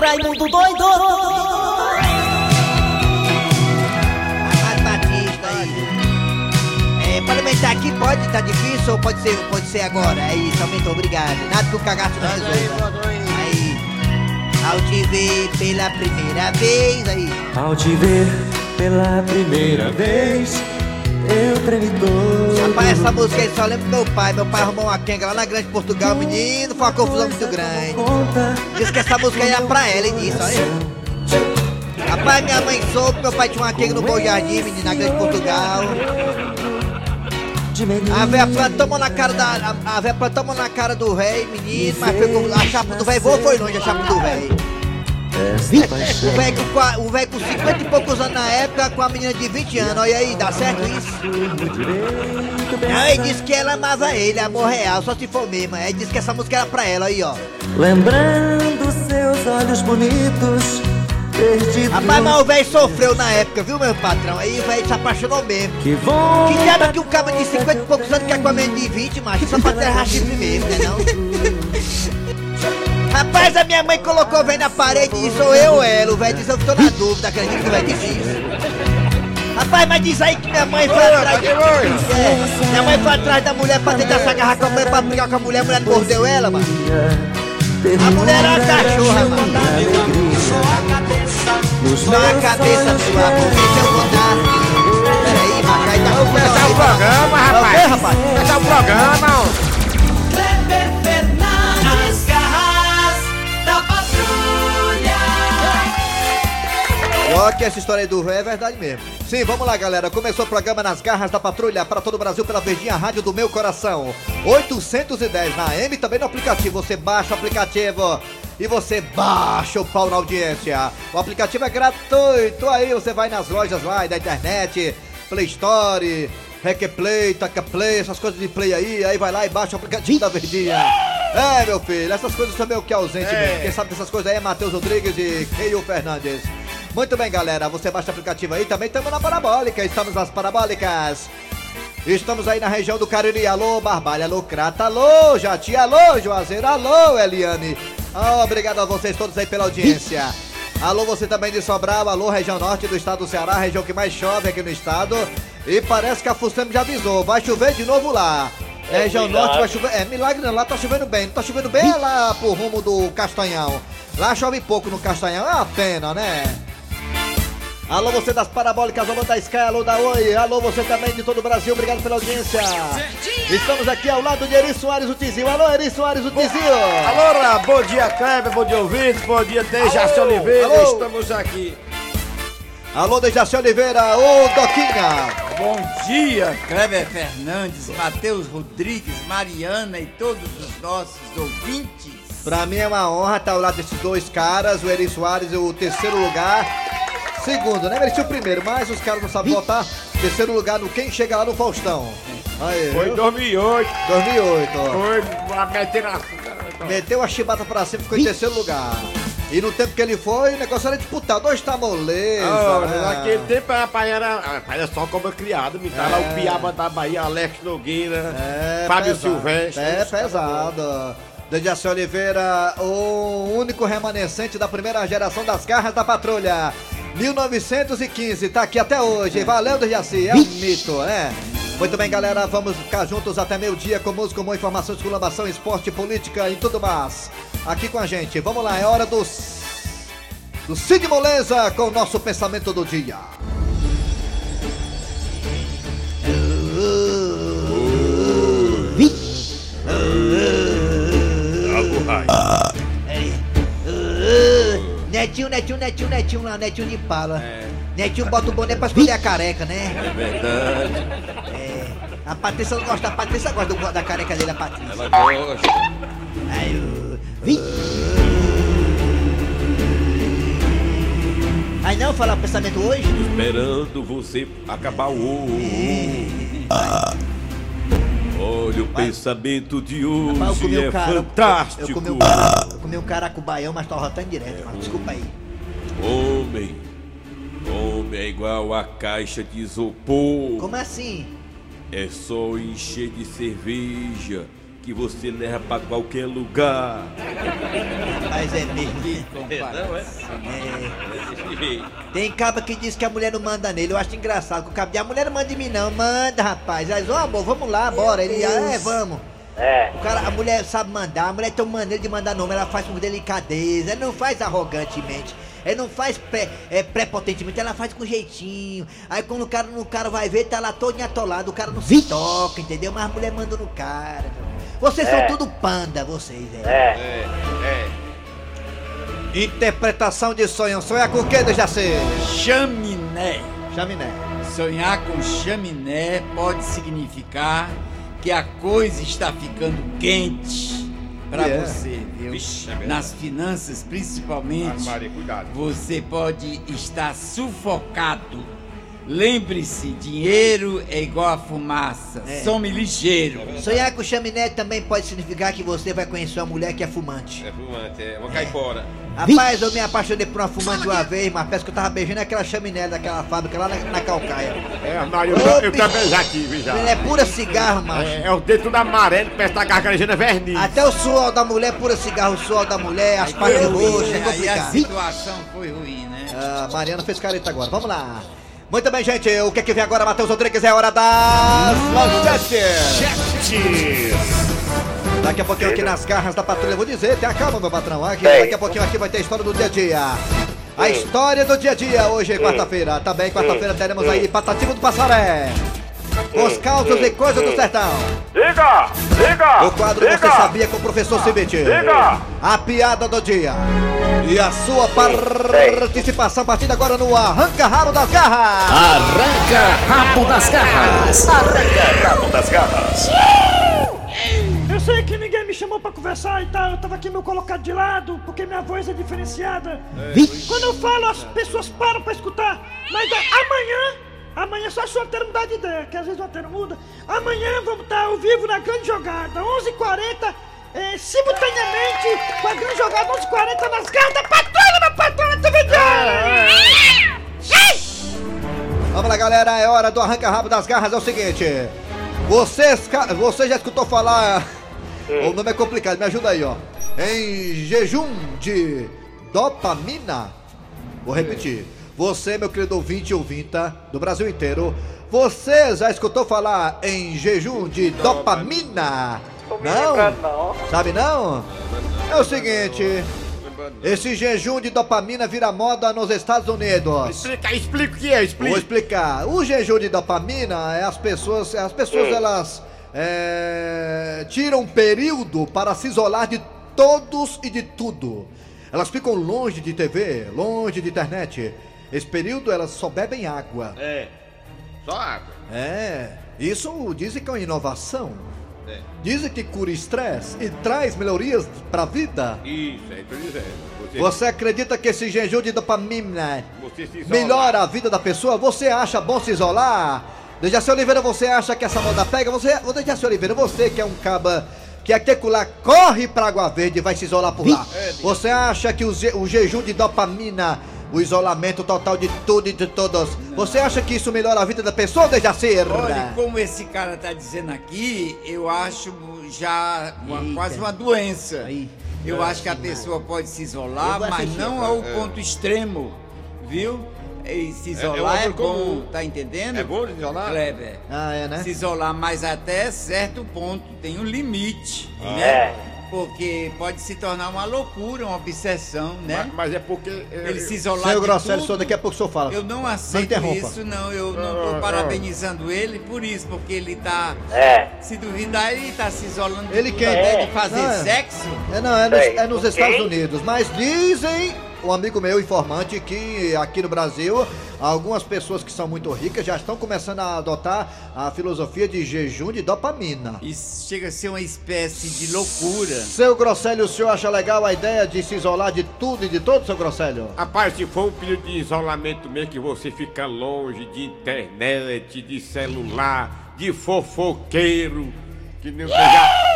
Raimundo doido! Amado Batista aí. É, parlamentar aqui pode, tá difícil ou pode ser, pode ser agora? É isso, aumentou, obrigado. Nada que o cagaço não resolva. Aí, ao te ver pela primeira vez, aí. Ao te ver pela primeira vez, eu todo. Rapaz, essa música aí só lembro do meu pai. Meu pai arrumou uma quenga lá na Grande Portugal, menino, foi uma confusão muito grande. Diz que essa música aí era pra ela, e disse, olha. Rapaz, minha mãe soube, meu pai tinha uma quenga no Bom Jardim, menino, na Grande Portugal. A véia plantou na cara da. A, a véia plantou na cara do rei, menino, mas com, a chapa do velho voou foi longe, a chapa do velho. O velho com, qua- o velho com 50 e poucos anos na época, com a menina de 20 anos, olha aí, dá certo isso? ele disse que ela amava ele, amor real, só se for mesmo. Ele disse que essa música era pra ela, aí ó. Lembrando seus olhos bonitos. Rapaz, mas o velho sofreu na época, viu, meu patrão? Aí o velho se apaixonou mesmo. Que vão. Que diabo que um cara de 50 e poucos anos quer com a menina de 20, macho? Só pra terra chifre mesmo, né não? Rapaz, a minha mãe colocou velho na parede e sou eu ela? O velho disse, eu tô na dúvida, acredito que o velho disse isso. Rapaz, mas diz aí que minha mãe foi atrás... É, minha mãe foi atrás da mulher pra tentar se agarrar com a mulher, pra brigar com a mulher, a mulher não mordeu ela, mano. A mulher era uma cachorra, mano. Só a cabeça sua, porque se eu vou dar... Peraí, macho, aí tá... Vamos começar o programa, É rapaz? Começar o programa, ó. Ó, que essa história aí do véio é verdade mesmo. Sim, vamos lá, galera. Começou o programa Nas Garras da Patrulha para todo o Brasil pela Verdinha Rádio do Meu Coração. 810 na AM, também no aplicativo. Você baixa o aplicativo e você baixa o pau na audiência. O aplicativo é gratuito. Aí você vai nas lojas lá da internet, Play Store, Play, Taca Play, essas coisas de play aí. Aí vai lá e baixa o aplicativo da Verdinha. É, meu filho, essas coisas são meio que ausente mesmo. Quem sabe dessas coisas aí é Matheus Rodrigues e Keio Fernandes. Muito bem, galera. Você baixa o aplicativo aí. Também estamos na Parabólica. Estamos nas Parabólicas. Estamos aí na região do Cariri. Alô, Barbalha. Alô, Crata. Alô, Jati. Alô, Juazeiro. Alô, Eliane. Ah, obrigado a vocês todos aí pela audiência. Alô, você também de Sobral. Alô, região norte do estado do Ceará. Região que mais chove aqui no estado. E parece que a Fustem já avisou. Vai chover de novo lá. região norte vai chover. É, milagre não. Lá tá chovendo bem. Não tá chovendo bem é lá pro rumo do Castanhão. Lá chove pouco no Castanhão. É uma pena, né? Alô, você das parabólicas, alô da Sky, alô da Oi, alô você também de todo o Brasil, obrigado pela audiência. Estamos aqui ao lado de Eri Soares, o Tizinho. Alô, Eri Soares, o Tizinho. Alô, Ra, bom dia, Kleber, bom dia, ouvintes, bom dia, Dejaci Oliveira, alô. estamos aqui. Alô, Dejaci Oliveira, ô Doquinha. Bom dia, Kleber Fernandes, Matheus Rodrigues, Mariana e todos os nossos ouvintes. Pra mim é uma honra estar ao lado desses dois caras, o Eri Soares, o terceiro lugar. Segundo, né? Merecia o primeiro, mas os caras não sabem votar. Terceiro lugar no Quem Chega Lá no Faustão. Aí, Foi em viu? 2008, 2008, ó. foi meter. Meteu a chibata pra cima e ficou em terceiro lugar. E no tempo que ele foi, o negócio era. Hoje tá moleza. Ah, né? naquele tempo a pai era, era só como criado, me tá lá o Piaba da Bahia, Alex Nogueira, É, Fábio pesado. Silvestre. É pesado. Dejaci Oliveira, o único remanescente da primeira geração das garras da patrulha. 1915, tá aqui até hoje. Valeu, Dejaci, é um mito, né? Muito bem, galera, vamos ficar juntos até meio-dia com música, com informação, exclamação, esporte, política e tudo mais. Aqui com a gente. Vamos lá, é hora do, do Cid Moleza com o nosso pensamento do dia. Netinho, netinho, netinho, netinho lá, netinho de pala. Netinho bota o boné pra esconder a careca, né? É verdade. É. A Patrícia não gosta, a Patrícia gosta do- da careca dele, a Patrícia. Ela gosta. Aí. Vi. Aí não, falar o pensamento hoje? Esperando você acabar o. Olha, o pensamento de hoje é cara. fantástico. Eu comi um eu comi um caracubaião, mas tô rotando direto, mano. Desculpa aí. Homem. Homem é igual a caixa de isopor. Como assim? É só encher de cerveja que você leva pra qualquer lugar. Mas é mesmo. Que Não, é? É. É. Tem caba que diz que a mulher não manda nele. Eu acho engraçado que o cabo diz, a mulher não manda em mim não. Manda, rapaz. Aí, ô amor, vamos lá, bora. Ele, ah, é, vamos. É. O cara, a mulher sabe mandar, a mulher tem uma maneira de mandar nome, ela faz com delicadeza, ela não faz arrogantemente. Ela não faz pré, é, prepotentemente, ela faz com jeitinho. Aí quando o cara, o cara vai ver, tá lá todo atolado, o cara não se toca, entendeu? Mas a mulher manda no cara. Vocês É. são tudo panda, vocês, é. É. É, é. Interpretação de sonho. Sonhar com o que, Dejaci? Chaminé. Chaminé. Sonhar com chaminé pode significar que a coisa está ficando quente para É. você, viu? Vixe, é verdade. Nas finanças, principalmente, Maria, cuidado. você pode estar sufocado. Lembre-se, dinheiro é igual a fumaça. É. Some ligeiro. Sonhar com chaminé também pode significar que você vai conhecer uma mulher que é fumante. É fumante, é uma caipora. Rapaz, eu me apaixonei por uma fumante uma vez, mas parece que eu tava beijando aquela chaminé daquela fábrica lá na, na Calcaia. É, Maria, eu, eu também já tive, já. É pura cigarro, macho. É, é o dedo tudo amarelo, parece que tá gargarejando é verniz. Até o suor da mulher, pura cigarro, o suor da mulher, as partes roxas, é né? Aí a complicado. situação foi ruim, né? Ah, Mariana fez careta agora, vamos lá. Muito bem, gente, o que é que vem agora, Matheus Rodrigues? É hora das manchetes. Daqui a pouquinho aqui nas garras da patrulha, eu vou dizer, tenha calma, meu patrão. Aqui, daqui a pouquinho aqui vai ter a história do dia a dia. A história do dia a dia, hoje é quarta-feira. Também quarta-feira teremos aí Patativo do Passaré. Os causos e coisas do sertão. Diga! Diga! O quadro Você Sabia com o professor Cibite. Diga! A piada do dia. E a sua participação a partir de agora no Arranca Rabo das Garras. Arranca rabo das garras. Eu sei que ninguém me chamou pra conversar e tal, eu tava aqui meio colocado de lado, porque minha voz é diferenciada. Quando eu falo, as pessoas param pra escutar. Mas é, amanhã, amanhã só se o altero mudar de ideia, que às vezes o altero muda. Amanhã vamos estar ao vivo na grande jogada, 11h40, é, simultaneamente com a grande jogada 11h40 nas garras da patrulha, meu patrão, na TV Diário. Vamos lá, galera. É hora do Arranca Rabo das Garras. É o seguinte. Vocês, você já escutou falar... O nome é complicado, me ajuda aí, ó. Em jejum de dopamina. Vou repetir. Você, meu querido ouvinte e ouvinta do Brasil inteiro, você já escutou falar em jejum de dopamina? Não? não. Sabe não? É o seguinte, esse jejum de dopamina vira moda nos Estados Unidos. Explica, explica o que é, Vou explica. explicar. O jejum de dopamina é as pessoas, as pessoas elas é, tiram um período para se isolar de todos e de tudo. Elas ficam longe de TV, longe de internet. Esse período elas só bebem água. É. Só água. É, isso dizem que é uma inovação. É. Dizem que cura estresse e traz melhorias para a vida. Isso, é, tô dizendo. Você, Você acredita que esse jejum de dopamina melhora a vida da pessoa? Você acha bom se isolar? Dejaci Oliveira, você acha que essa moda pega? Você, Dejaci Oliveira, você que é um caba que lá corre pra Água Verde e vai se isolar por lá. Você acha que o, je- o jejum de dopamina, o isolamento total de tudo e de todos, você acha que isso melhora a vida da pessoa, Dejaci? Olha, como esse cara tá dizendo aqui, eu acho já uma- quase uma doença. Aí. Eu acho que a pessoa pode se isolar, mas assistir. não ao ponto extremo, viu? E se isolar é é, uma coisa bom, comum. tá entendendo? É bom isolar? Kleber. Ah, é, né? Se isolar, mas até certo ponto, tem um limite, Ah. né? É. Porque pode se tornar uma loucura, uma obsessão, né? Mas, mas é porque. é, Ele se isolar Grosselio, tudo. só daqui a pouco o senhor fala. Eu não aceito interrompa. isso, não. Eu não tô Ah, ah. parabenizando ele por isso, porque ele tá. É. Se duvidar, ele tá se isolando de Ele quer- É. de fazer Não, é. sexo. É, não, é nos, é nos. Estados Unidos. Mas dizem, um amigo meu informante, que aqui no Brasil, algumas pessoas que são muito ricas já estão começando a adotar a filosofia de jejum de dopamina. Isso chega a ser uma espécie de loucura. Seu Grosselio, o senhor acha legal a ideia de se isolar de tudo e de todo, seu Grosselio? Rapaz, se for um período de isolamento mesmo, que você fica longe de internet, de celular, de fofoqueiro, que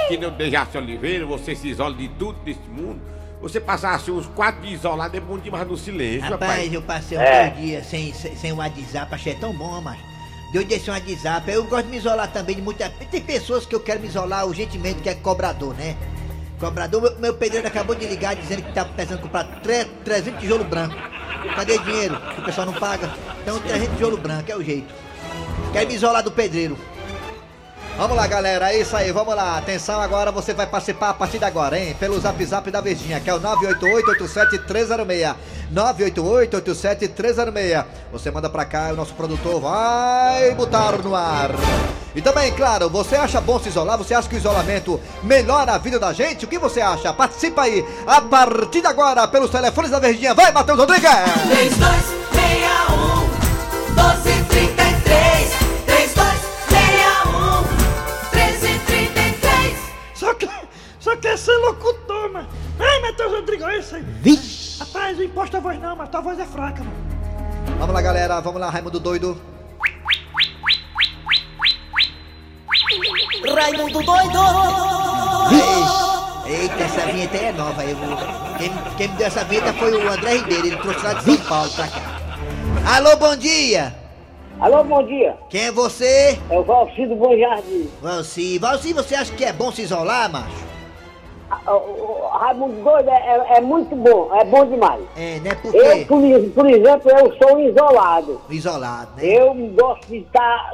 que não Dejaci Oliveira, você se isola de tudo desse mundo. Você passar assim uns quatro dias isolado é bom demais no silêncio, rapaz. eu passei É. dias sem, sem, sem o WhatsApp, achei tão bom, mas de eu deixar um WhatsApp. Eu gosto de me isolar também de muita. Tem pessoas que eu quero me isolar urgentemente, que é cobrador, né? Cobrador, meu, meu pedreiro acabou de ligar dizendo que tá precisando comprar tre- 300 tijolo branco. Cadê dinheiro? O pessoal não paga. Então 300 tijolo branco é o jeito. Quero me isolar do pedreiro. Vamos lá, galera, é isso aí, vamos lá. Atenção agora, você vai participar a partir de agora, hein? Pelo zap zap da Verdinha, que é o 988-87306. 988-87306. Você manda pra cá, o nosso produtor vai botar no ar. E também, claro, você acha bom se isolar? Você acha que o isolamento melhora a vida da gente? O que você acha? Participa aí, a partir de agora, pelos telefones da Verdinha. Vai, Matheus Rodrigues! 3261 1233 quer ser locutor, mano. Ei, Matheus Rodrigo, é isso aí. Vixe! Rapaz, não imposta a voz não, mas tua voz é fraca, mano. Vamos lá, galera, vamos lá, Raimundo Doido. Raimundo doido Vixe! Eita, essa vinheta aí é nova. Eu, quem, quem me deu essa vinheta foi o André Ribeiro, ele trouxe lá de São Paulo pra cá. Alô, bom dia! Alô, bom dia. Quem é você? É o Valcido Bom Jardim. Valci. Valci, você acha que é bom se isolar, macho? O, Raimundo Doido é, é- é muito bom, é bom demais. É, né? Por Eu, quê? por, por exemplo, eu sou isolado. Isolado, né? Eu gosto de estar,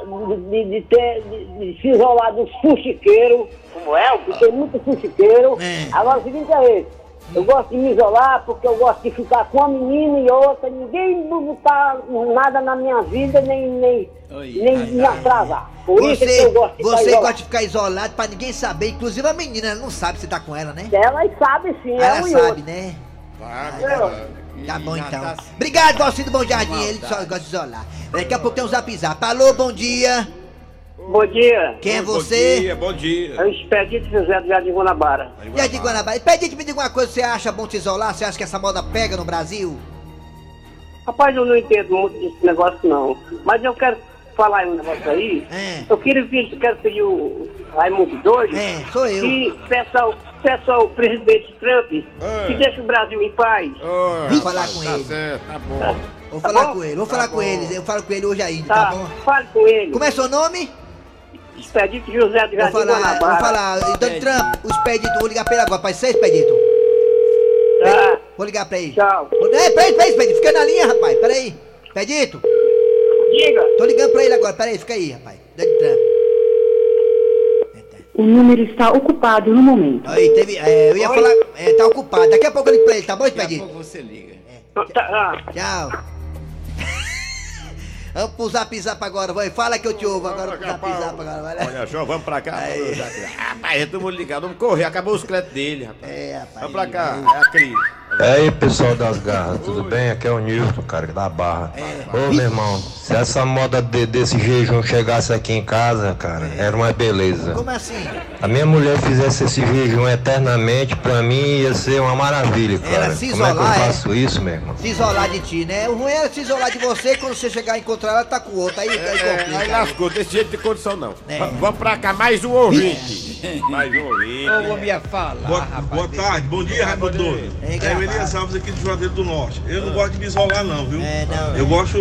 de, de ter, de, de se isolar dos fuxiqueiros, como é, porque tem muito fuxiqueiro. É. Agora o seguinte é esse. Eu gosto de me isolar porque eu gosto de ficar com uma menina e outra, ninguém botar nada na minha vida, nem, nem, Oi, nem ai, me atrasar. Por isso é que Você, eu gosto de você gosta de ficar isolado pra ninguém saber, inclusive a menina, ela não sabe se tá com ela, né? Elas sabem sim, é Ela um e sabe, outro. né? Sabe, Eu- né? Tá bom então. tá- Obrigado, Valcido Bom Jardim, ele só gosta de isolar. Daqui a pouco tem um zap zap. Alô, bom dia. Bom dia. Quem é Bom você? dia, bom dia. É o Expedito José do Jardim Guanabara. Jardim Guanabara. Pede me diga uma coisa, você acha bom se isolar? Você acha que essa moda pega no Brasil? Rapaz, eu não entendo muito desse negócio não. Mas eu quero falar um negócio aí. É. Eu queria pedir, quero pedir o Raimundo Doido. É, sou eu. Que peça ao, peça ao presidente Trump É. que deixe o Brasil em paz. Vim rapaz, falar com tá ele. certo, tá bom. Vou Tá falar bom? com ele, vou falar Tá com bom. ele. Eu falo com ele hoje ainda, Tá, tá bom? fale com ele. Como é seu nome? Expedito José do Vou falar, vou falar. Donald Trump, o Expedito, vou ligar pra ele agora. Pode ser, Expedito? Tá, Vou ligar pra ele. tchau. É, peraí, peraí, Expedito. Fica na linha, rapaz. Peraí. Expedito, Diga. tô ligando pra ele agora. Peraí, fica aí, rapaz. Donald Trump. O número está ocupado no momento. Aí, teve. É, eu ia falar. É, tá ocupado. Daqui a pouco eu ligo pra ele, tá bom, Daqui a pouco você liga. Tá, ah, Tchau. Vamos pro zap zap agora, vai. Fala que eu te ouvo agora pro zap zap agora, vai. Olha só, vamos pra cá. Rapaz, todo mundo ligado. Vamos correr, acabou os créditos dele, rapaz. É, rapaz. Vamos pra cá, é a crise. E aí, pessoal das garras, tudo bem? Aqui é o Nilton, cara, da Barra. Ô, meu irmão, se essa moda de- desse jejum chegasse aqui em casa, cara, era uma beleza. Como assim? A minha mulher fizesse esse jejum eternamente, pra mim ia ser uma maravilha, Ela cara. se Como é que eu isolar, é? faço isso, meu irmão? Se isolar de ti, né? O ruim é se isolar de você e quando você chegar a encontrar ela, tá com o outro. Aí, aí É, aí complica. lascou, desse jeito de condição não. É. Va- Vamos pra cá, mais um ouvinte. mais um ouvinte. Ô, homem ia falar, Boa, rapaz. boa tarde, bom dia, Raimundo Doido. É, É o. Elias Alves aqui de Juazeiro do Norte. Eu não gosto de me isolar, não, viu? É, não. Eu gosto,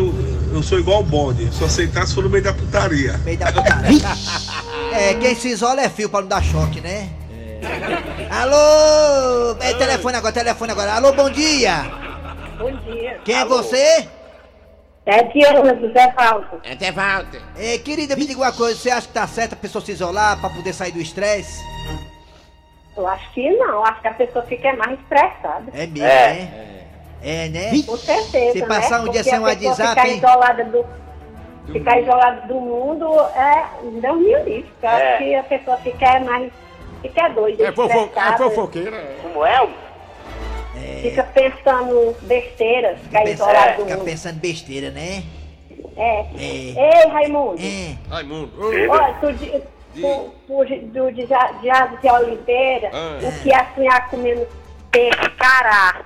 eu sou igual o bonde, só aceitar se for no meio da putaria. Meio da putaria. É, quem se isola é fio pra não dar choque, né? Alô! É telefone agora, telefone agora. Alô, bom dia! Bom dia. Quem é você? É Diana do Zé Falco. Até Walter. É, querida, me diga uma coisa, você acha que tá certo a pessoa se isolar pra poder sair do estresse? Eu acho que não, acho que a pessoa fica mais estressada. É mesmo, né? É, né? Com certeza, Se passar né? um dia Porque sem um WhatsApp, Ficar hein? isolada do, ficar isolada do mundo é. Não me livre. Eu É. acho que a pessoa fica mais. Fica doida. É, fofo, é fofoqueira. Como é? Fica pensando besteiras, ficar Pensa- isolado do Fica pensando besteira, né? É. É. Ei, Raimundo. É. Raimundo. Olha, tu, tu, tu, do de de Oliveira, Ah. o que é sonhar comendo peixe, cará.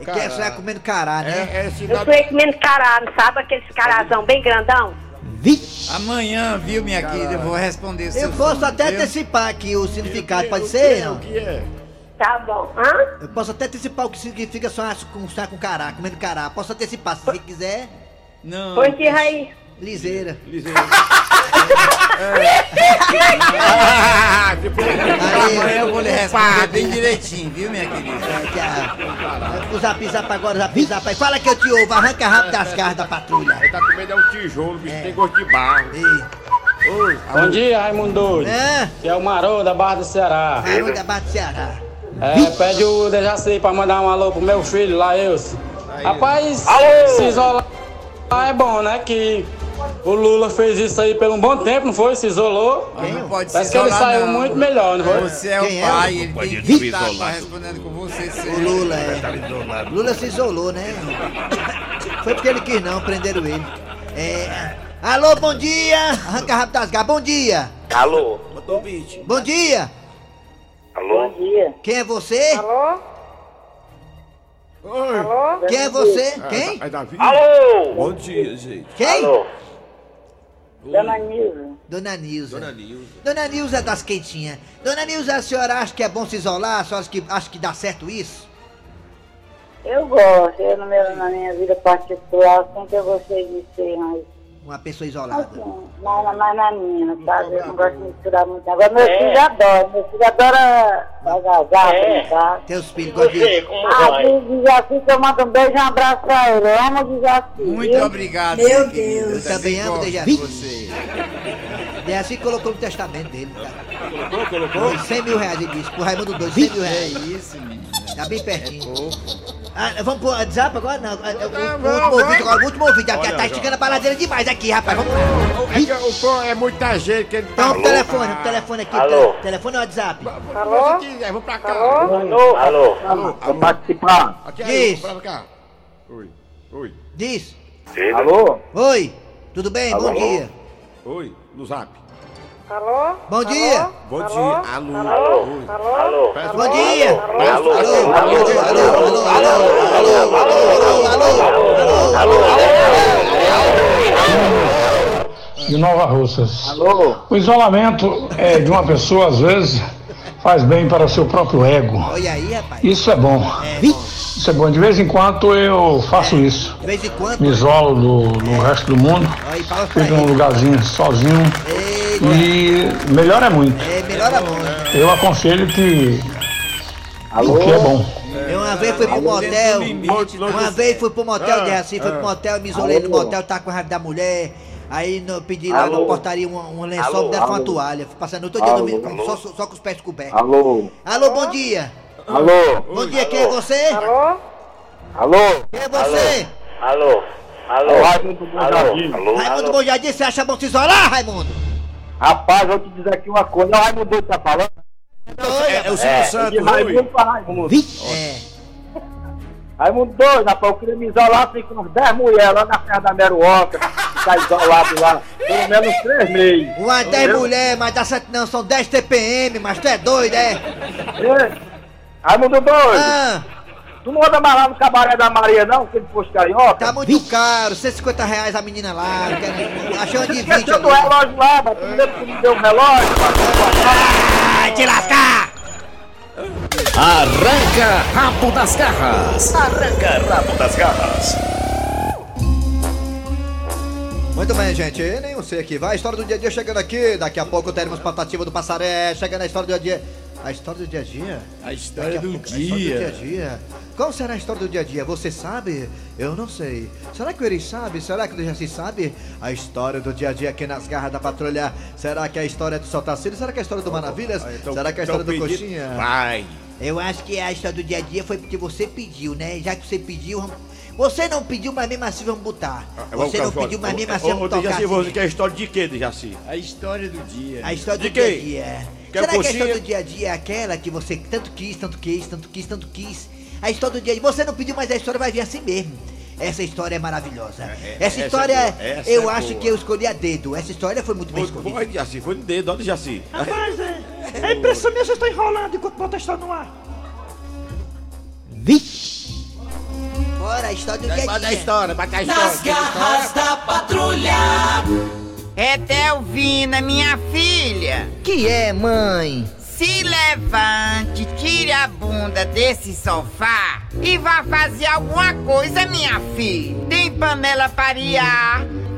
É que é sonhar comendo cará, né? É, é Eu cidade. sonhei comendo cará, não sabe aqueles carazão bem grandão? Vixe! Amanhã, viu, minha querida, eu vou responder Eu posso sonho, até viu? antecipar aqui o significado, pode O ser? é? O que é? Tá bom. Hã? Eu posso até antecipar o que significa sonhar com, sonhar com cará, comendo cará. Posso antecipar, se você quiser. Não. Pois diz aí. Liseira. Liseira. Amanhã eu vou lhe responder bem direitinho, viu, minha querida? O zap zap agora, o zap zap aí. Fala que eu te ouvo, arranca rápido das garras da patrulha. Ele tá com medo é um tijolo, bicho tem gosto de barro. Oi. Bom dia, Raimundo. É? Que é o Marô da Barra do Ceará. Barulho da Barra do Ceará. É, pede o Dejaci pra mandar um alô pro meu filho lá, eu. Rapaz, Alô? se isolar é bom, né? Que o Lula fez isso aí por um bom tempo, não foi? Se isolou. Não pode Parece se que ele saiu não. muito melhor, não foi? Você é o Quem é? pai, ele Pode tem que estar isolado. correspondendo com você. Você O Lula, é. Tá. Lula se isolou, né? Foi porque ele quis não, prenderam ele. É. Alô, bom dia! Arranca rápido das garras, bom dia! Alô? Botou o beat. Bom dia! Alô? dia. Quem é você? Alô? Oi. Alô? Quem é você? É, Quem? É Davi? Alô? Bom dia, gente. Quem? Alô? Dona Nilza. Dona Nilza. Dona Nilza. Dona Nilza das quentinhas. Dona Nilza, a senhora acha que é bom se isolar? A senhora acha que, acha que dá certo isso? Eu gosto, eu no meu, na minha vida particular, sempre eu gostei de ser mais, Uma pessoa isolada. mais, mais, mais na minha, sabe? Eu não gosto de misturar muito. Agora meu filho adora, meu filho adora agasalhar, brincar. Teus filhos gostam de... Ah, o Jaci, que eu mando um beijo e um abraço pra ele. Eu amo o Jaci. Muito viu? obrigado, Meu Deus. querida. Eu também amo de Dejaci. você. É assim que colocou no testamento dele, tá? Colocou, colocou? Foi 100 mil reais, ele disse. Pro Raimundo Doido, 100 mil É reais. isso, menina. Tá bem É pertinho. pouco. Ah, vamos pro WhatsApp agora? Não, é, é, o, último ouvido agora, o último ouvido. Olha, tá esticando a baladeira demais aqui, rapaz. Vamos lá. É que o pô, é muita gente que ele tá. Então, o telefone, o telefone aqui. Alô? O telefone ou WhatsApp? Alô? Vamos pra cá. Alô? Alô? Vou participar. Aqui pra cá. Oi. Oi. Diz. Alô? Oi. Tudo bem? Bom Alô? dia. Oi. No zap. Alô? Bom dia. Bom Alô? dia. Alô. Alô? Alô? Alô? Bom dia. Alô? Alô, alô, alô, alô, alô, alô, alô, alô, alô, de Nova Russas. Alô? O isolamento é, de uma pessoa, às vezes, faz bem para o seu próprio ego. Olha aí, rapaz. Isso é bom. É, bom. Isso é bom. De vez em quando eu faço isso. De vez em quando. Me isolo do, do resto do mundo. Aí, fala pra Fico num lugarzinho sozinho. Eita. E melhora muito. É, melhora muito. Eu aconselho que Alô? o que é bom. Eu uma vez fui pro motel, uma vez fui pro motel de assim, fui pro motel, me isolei no Alô? motel, tava com raiva da mulher. Aí no, pedi lá Alô? na portaria um, um lençol, Alô? me deram uma Alô? toalha. Fui passando todo dia Alô? dormindo Alô? só, só, só com os pés cobertos. Alô? Alô, bom dia. Alô? Bom dia, quem é você? Alô? Alô? Quem é você? Alô? Alô? Raimundo Jardim. Alô? Raimundo Bom Jardim, você acha bom se isolar, Raimundo? Rapaz, vou te dizer aqui uma coisa. É o Raimundo tá falando? É, é o Silvio É, Santos. de Raimundo pra Raimundo. É. Raimundo Doido, rapaz, eu queria me isolar, fico uns 10 mulheres lá na Serra da Meruoca, ficar isolado lá, pelo menos 3 meses. Uma 10 mulher, mas dá certo não, são 10 TPM, mas tu é doido, é? É. Raimundo Doido, Ah, tu não anda mais lá no cabaré da Maria não, aquele posto carioca? tá muito caro, 150 reais a menina lá, quero- achei uma de 20 Esqueceu do relógio lá, mas tu lembra que me deu um relógio? Vai te lascar! Arranca rabo das garras. Arranca rabo das garras. Muito bem, gente, eu nem sei aqui. Vai, a história do dia a dia chegando aqui. Daqui a pouco teremos Patativa do Passaré. Chegando a história do dia a dia. A história do dia a dia? A história a do pouco- A história do dia a dia. dia. Qual será a história do dia a dia? Você sabe? Eu não sei. Será que o Eri sabe? Será que o Dejaci sabe? A história do dia a dia aqui nas garras da patrulha. Será que é a história do Saltacílio? Será que é a história do Maravilhas? então- Será que é a então história do pedido- Coxinha? Vai. Eu acho que a história do dia a dia foi porque você pediu, né? Já que você pediu, vamos- você não pediu, mas mesmo assim vamos botar. Vamos Você não pediu, mas mesmo Ô, assim ô, vamos Dejaci, tocar. você assim. quer história de quê, Dejaci? A história do dia. A história De do dia a quem? dia. Quer Será que a coxinha? história do dia a dia é aquela que você tanto quis, tanto quis, tanto quis, tanto quis? A história do dia a dia. Você não pediu, mas a história vai vir assim mesmo. Essa história é maravilhosa. essa essa é história, boa, essa eu é acho boa. que eu escolhi a dedo. Essa história foi muito bem Foi, escolhida. foi, Dejaci, foi no dedo, olha, Dejaci. Rapaz, é, é impressão minha, vocês estão enrolando enquanto bota a história no ar. Vixe! Bora, a história do dia a Bota a dia. história, bota a Nas história. garras da patrulha. É Delvina, minha filha. Que é, mãe? Se levante, tire a bunda desse sofá e vá fazer alguma coisa, minha filha. Tem panela para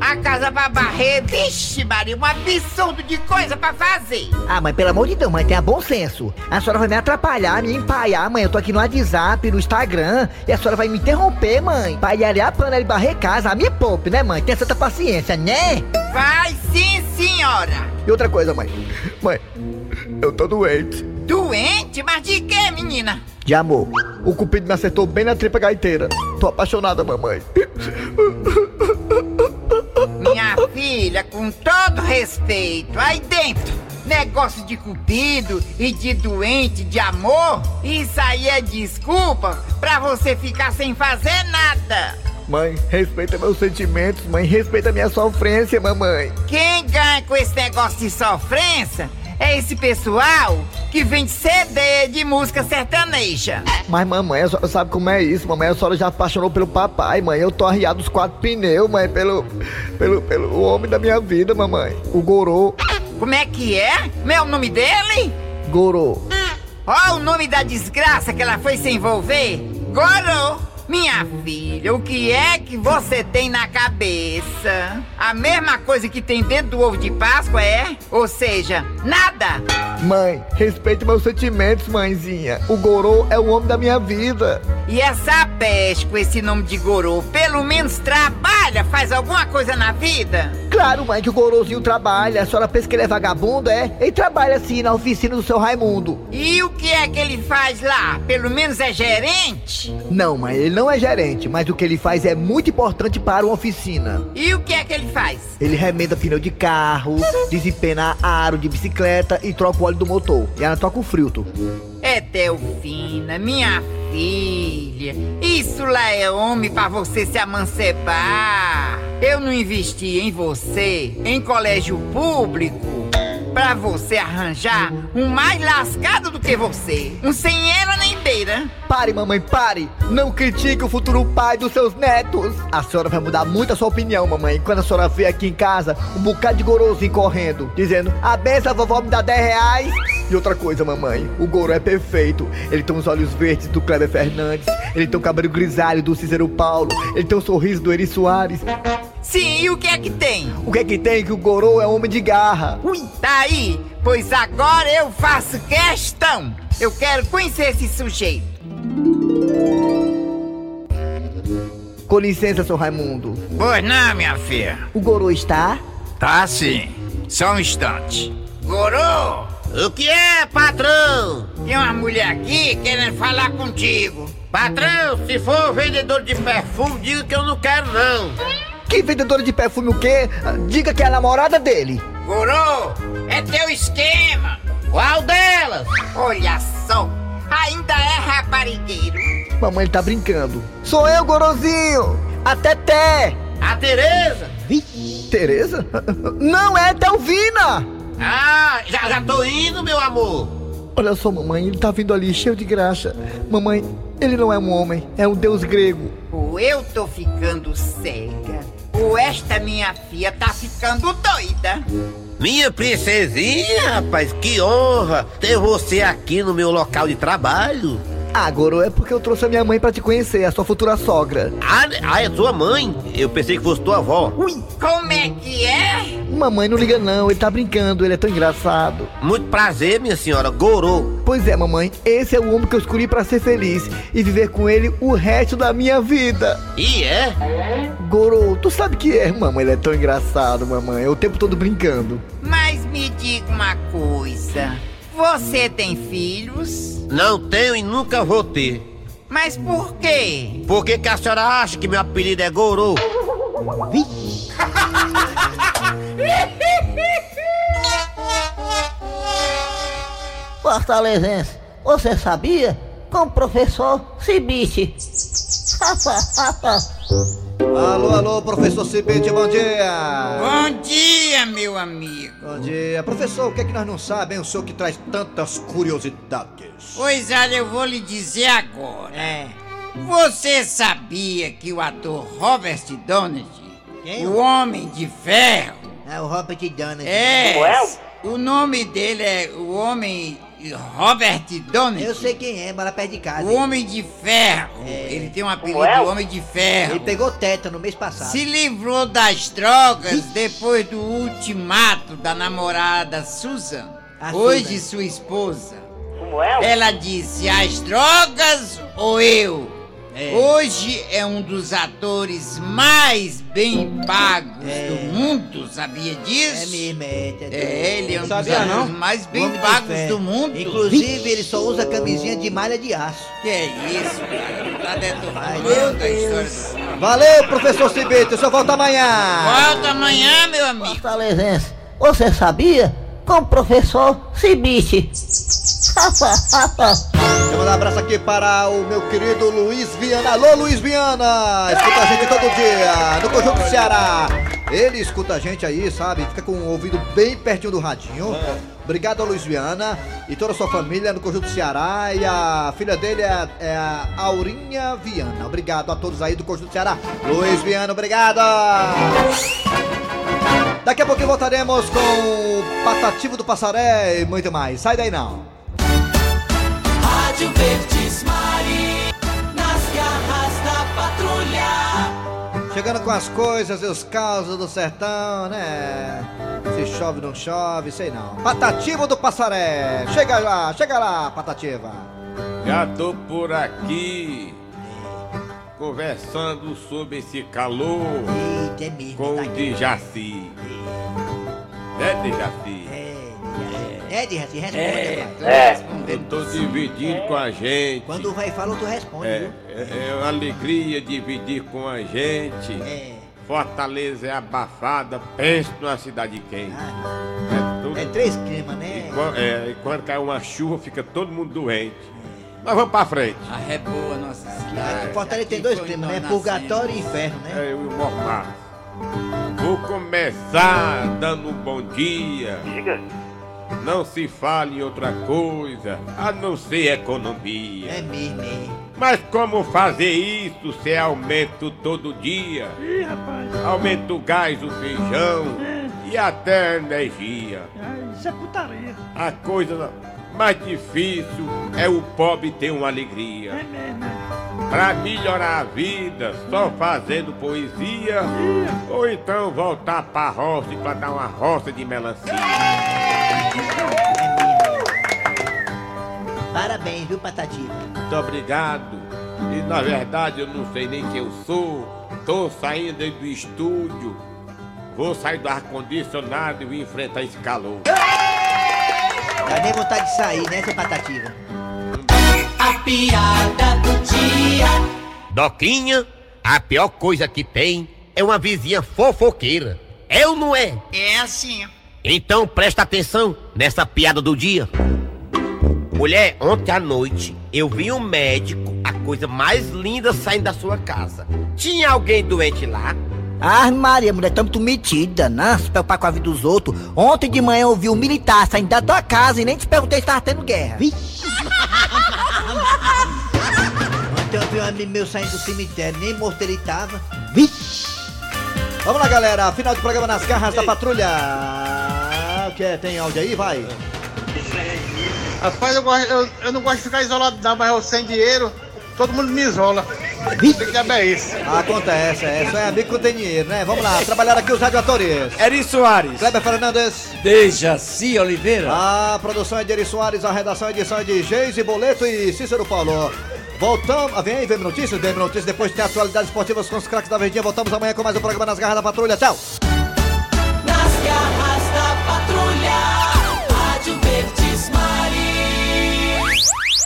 a casa pra barrer. Vixe, Maria, um absurdo de coisa pra fazer. Ah, mãe, pelo amor de Deus, mãe, tenha bom senso. A senhora vai me atrapalhar, me empaiar, mãe. Eu tô aqui no WhatsApp, no Instagram, e a senhora vai me interromper, mãe. Pra arear a panela e barrer casa. A minha poupe, né, mãe? Tenha santa paciência, né? Vai sim, senhora. E outra coisa, mãe. Mãe, eu tô doente. Doente? Mas de quê, menina? De amor. O cupido me acertou bem na tripa gaiteira. Tô apaixonada, mamãe. Minha filha, com todo respeito, aí dentro, negócio de cupido e de doente de amor, isso aí é desculpa pra você ficar sem fazer nada. Mãe, respeita meus sentimentos, mãe. Respeita minha sofrência, mamãe. Quem ganha com esse negócio de sofrência é esse pessoal que vende CD de música sertaneja. Mas, mamãe, a senhora sabe como é isso, mamãe. A senhora já apaixonou pelo papai, mãe. Eu tô arriado dos quatro pneus, mãe, pelo, pelo, pelo homem da minha vida, mamãe. O Gorô. Como é que é? Como é o nome dele? Gorô. Ó, o nome da desgraça que ela foi se envolver? Gorô. Minha filha, o que é que você tem na cabeça? A mesma coisa que tem dentro do ovo de Páscoa é? Ou seja, nada! Mãe, respeite meus sentimentos, mãezinha. O Gorô é o homem da minha vida. E essa peste com esse nome de Gorô, pelo menos trabalha, faz alguma coisa na vida? Claro, mãe, que o Gorozinho trabalha. A senhora pensa que ele é vagabundo, é? Ele trabalha sim na oficina do seu Raimundo. E o que é que ele faz lá? Pelo menos é gerente? Não, mãe, ele não é gerente, mas o que ele faz é muito importante para uma oficina. E o que é que ele faz? Ele remenda pneu de carro, desempena aro de bicicleta e troca o óleo do motor. E ela troca o filtro. É Delfina, minha filha. Isso lá é homem pra você se amancebar. Eu não investi em você em colégio público pra você arranjar um mais lascado do que você. Um sem ela Pare, mamãe, pare! Não critique o futuro pai dos seus netos! A senhora vai mudar muito a sua opinião, mamãe, quando a senhora vê aqui em casa um bocado de gorozinho correndo, dizendo: A benção, vovó me dá 10 reais. E outra coisa, mamãe, o Goro é perfeito. Ele tem os olhos verdes do Kleber Fernandes, ele tem o cabelo grisalho do Cícero Paulo, ele tem o sorriso do Eri Soares. Sim, e o que é que tem? O que é que tem? Que o Gorô é homem de garra. Ui, tá aí, pois agora eu faço questão. Eu quero conhecer esse sujeito. Com licença, seu Raimundo. Pois não, minha filha. O Gorô está? Tá sim. Só um instante. Gorô! O que é, patrão? Tem uma mulher aqui querendo falar contigo. Patrão, se for vendedor de perfume, diga que eu não quero não. Que vendedora de perfume o quê? Diga que é a namorada dele. Gorô, é teu esquema. Qual delas? Olha só, ainda é raparigueiro. Mamãe tá brincando. Sou eu, Gorozinho. A Teté. A Tereza? Vixe, Tereza? Não é Delvina. Ah, já, já tô indo, meu amor. Olha só, mamãe, ele tá vindo ali cheio de graxa. Mamãe, ele não é um homem, é um deus grego. Ou eu tô ficando cega, ou esta minha filha tá ficando doida. Minha princesinha, rapaz, que honra ter você aqui no meu local de trabalho. Ah, Goro, é porque eu trouxe a minha mãe pra te conhecer, a sua futura sogra. Ah, ah, é sua mãe? Eu pensei que fosse tua avó. Ui, como é que é? Mamãe, não liga não, ele tá brincando, ele é tão engraçado. Muito prazer, minha senhora, Gorô. Pois é, mamãe, esse é o homem que eu escolhi pra ser feliz e viver com ele o resto da minha vida. E é? Goro, tu sabe que é, mamãe, ele é tão engraçado, mamãe, é o tempo todo brincando. Mas me diga uma coisa, você tem filhos? Não tenho e nunca vou ter. Mas por quê? Por que, que a senhora acha que meu apelido é Gorô? Fortalezense, você sabia? Com o professor Cibite. alô, alô, professor Cibite, bom dia! Bom dia, meu amigo! Bom dia. Professor, o que é que nós não sabemos? O senhor que traz tantas curiosidades. Pois olha, eu vou lhe dizer agora. É. Você sabia que o ator Robert Downey, Quem? o Homem de Ferro, É o Robert Downey. é, o nome dele é o Homem Robert Downey. Eu sei quem é, mora perto de casa. O Homem de Ferro. Ele tem um apelido é? de Homem de Ferro. Ele pegou teta no mês passado. Se livrou das drogas depois do ultimato da namorada Susan. A hoje Susan. sua esposa. é? Ela disse: as drogas ou eu? Hoje é um dos atores mais bem pagos do mundo, sabia disso? É mesmo, é. é, É, ele é um dos Sabia, atores não? mais bem Homem pagos do mundo. Inclusive, ele só usa camisinha de malha de aço. Que é isso, cara? Tá detonando a história. Valeu, professor Cibite, o senhor volta amanhã. Volta amanhã, meu amigo. Fortalezense, você sabia? Com o professor Cibite. Quero mandar um abraço aqui para o meu querido Luiz Viana. Alô, Luiz Viana! Escuta a gente todo dia, no Conjunto Ceará. Ele escuta a gente aí, sabe? Fica com o ouvido bem pertinho do radinho. Obrigado Luiz Viana e toda a sua família no Conjunto Ceará. E a filha dele é, é a Aurinha Viana. Obrigado a todos aí do Conjunto Ceará. Luiz Viana, obrigado! Daqui a pouquinho voltaremos com o Patativo do Passaré e muito mais. Sai daí não. Rádio Verdes Mari, nas garras da patrulha. Chegando com as coisas e os causos do sertão, né? Se chove, não chove, sei não. Patativo do Passaré. Chega lá, chega lá, Patativa. Já tô por aqui conversando sobre esse calor Eita, é mesmo. com tá o aqui. Dejaci. É, Dejaci? É, de responde, É, rapaz. Eu tô dividindo com a gente. Quando vai falar, tu responde, É, é, é uma alegria dividir com a gente. Fortaleza é abafada, pense numa cidade quente. é, tudo, É três climas, né? e, é, e quando cai uma chuva, fica todo mundo doente. Mas vamos pra frente. A reboa, nossa cidade. É, Fortaleza tem dois climas, né? Purgatório e inferno, né? É, o mormar. Vou começar dando um bom dia. Diga. Não se fale em outra coisa, a não ser economia. É mesmo, é. Mas como fazer isso se aumento todo dia? Ih, rapaz. Aumenta o gás, o feijão e até a energia. Ai, Isso é putaria. A coisa mais difícil é o pobre ter uma alegria. É mesmo, é. Pra melhorar a vida, só fazendo poesia, ou então voltar pra roça e pra dar uma roça de melancia. Parabéns, viu, Patativa? Muito obrigado. E na verdade eu não sei nem quem eu sou. Tô saindo do estúdio. Vou sair do ar-condicionado e vou enfrentar esse calor. Dá nem vontade de sair, né, seu Patativa? A piada do dia. Doquinha, a pior coisa que tem é uma vizinha fofoqueira. É ou não é? É assim. Então presta atenção nessa piada do dia. Mulher, ontem à noite eu vi um médico, a coisa mais linda saindo da sua casa. Tinha alguém doente lá? Ah, Maria, mulher, tá muito metida, né? Se preocupar com a vida dos outros. Ontem de manhã eu vi um militar saindo da tua casa e nem te perguntei se tava tendo guerra. Ontem eu vi um amigo meu saindo do cemitério, nem morto ele tava. Vamos lá, galera. Final do programa nas garras da patrulha. O que é? Tem áudio aí? Vai. Rapaz, eu, eu- eu não gosto de ficar isolado, não, mas eu sem dinheiro, todo mundo me isola. Que diabo é isso? Acontece, é. Só é amigo tem dinheiro, né? Vamos lá, trabalhar aqui os radioatores. Eri Soares. Kleber Fernandes. Dejaci Oliveira. A produção é de Eri Soares, a redação e edição é de Geise Boleto e Cícero Paulo. Voltamos. Ah, vem aí, vem notícias, vem notícias. Depois tem atualidades esportivas com os craques da Verdinha. Voltamos amanhã com mais um programa nas garras da patrulha. Tchau.